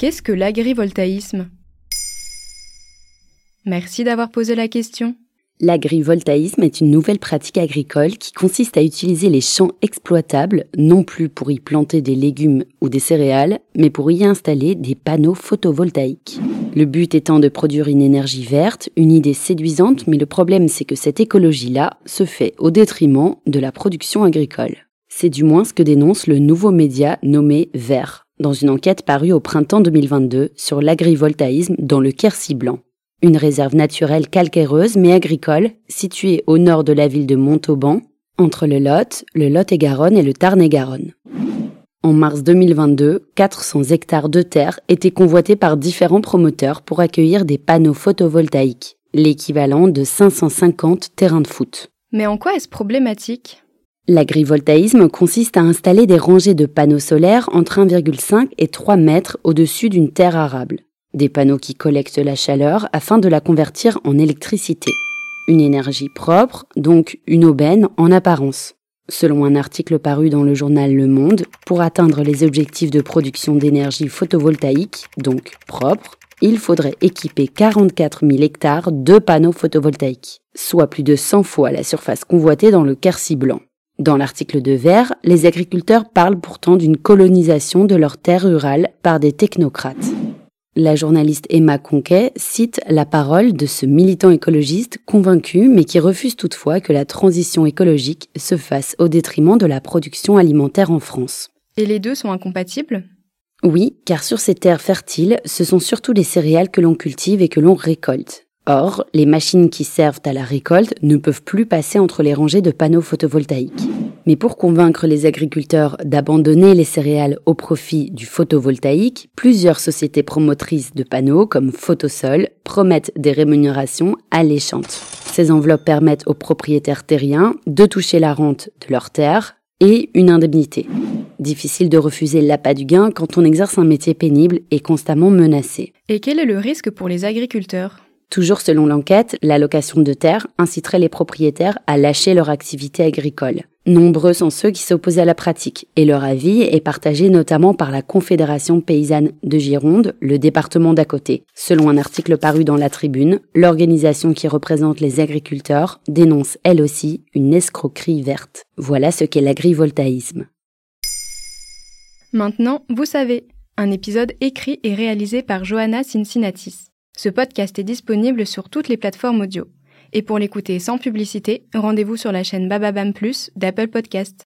Qu'est-ce que l'agrivoltaïsme? Merci d'avoir posé la question. L'agrivoltaïsme est une nouvelle pratique agricole qui consiste à utiliser les champs exploitables non plus pour y planter des légumes ou des céréales, mais pour y installer des panneaux photovoltaïques. Le but étant de produire une énergie verte, une idée séduisante, mais le problème c'est que cette écologie-là se fait au détriment de la production agricole. C'est du moins ce que dénonce le nouveau média nommé Vert, dans une enquête parue au printemps 2022 sur l'agrivoltaïsme dans le Quercy blanc une réserve naturelle calcaireuse mais agricole située au nord de la ville de Montauban, entre le Lot, le Lot-et-Garonne et le Tarn-et-Garonne. En mars 2022, 400 hectares de terre étaient convoités par différents promoteurs pour accueillir des panneaux photovoltaïques, l'équivalent de 550 terrains de foot. Mais en quoi est-ce problématique? L'agrivoltaïsme consiste à installer des rangées de panneaux solaires entre 1,5 et 3 mètres au-dessus d'une terre arable. Des panneaux qui collectent la chaleur afin de la convertir en électricité. Une énergie propre, donc une aubaine en apparence. Selon un article paru dans le journal Le Monde, pour atteindre les objectifs de production d'énergie photovoltaïque, donc propre, il faudrait équiper 44 000 hectares de panneaux photovoltaïques, soit plus de 100 fois la surface convoitée dans le Quercy blanc. Dans l'article de Vert, les agriculteurs parlent pourtant d'une colonisation de leurs terres rurales par des technocrates. La journaliste Emma Conquet cite la parole de ce militant écologiste convaincu mais qui refuse toutefois que la transition écologique se fasse au détriment de la production alimentaire en France. Et les deux sont incompatibles? Oui, car sur ces terres fertiles, ce sont surtout les céréales que l'on cultive et que l'on récolte. Or, les machines qui servent à la récolte ne peuvent plus passer entre les rangées de panneaux photovoltaïques. Mais pour convaincre les agriculteurs d'abandonner les céréales au profit du photovoltaïque, plusieurs sociétés promotrices de panneaux comme Photosol promettent des rémunérations alléchantes. Ces enveloppes permettent aux propriétaires terriens de toucher la rente de leurs terres et une indemnité. Difficile de refuser l'appât du gain quand on exerce un métier pénible et constamment menacé. Et quel est le risque pour les agriculteurs? Toujours selon l'enquête, l'allocation de terre inciterait les propriétaires à lâcher leur activité agricole. Nombreux sont ceux qui s'opposent à la pratique, et leur avis est partagé notamment par la Confédération paysanne de Gironde, le département d'à côté. Selon un article paru dans la Tribune, l'organisation qui représente les agriculteurs dénonce elle aussi une escroquerie verte. Voilà ce qu'est l'agrivoltaïsme. Maintenant, vous savez, un épisode écrit et réalisé par Johanna Cincinnatis. Ce podcast est disponible sur toutes les plateformes audio. Et pour l'écouter sans publicité, rendez-vous sur la chaîne Bababam Plus d'Apple Podcast.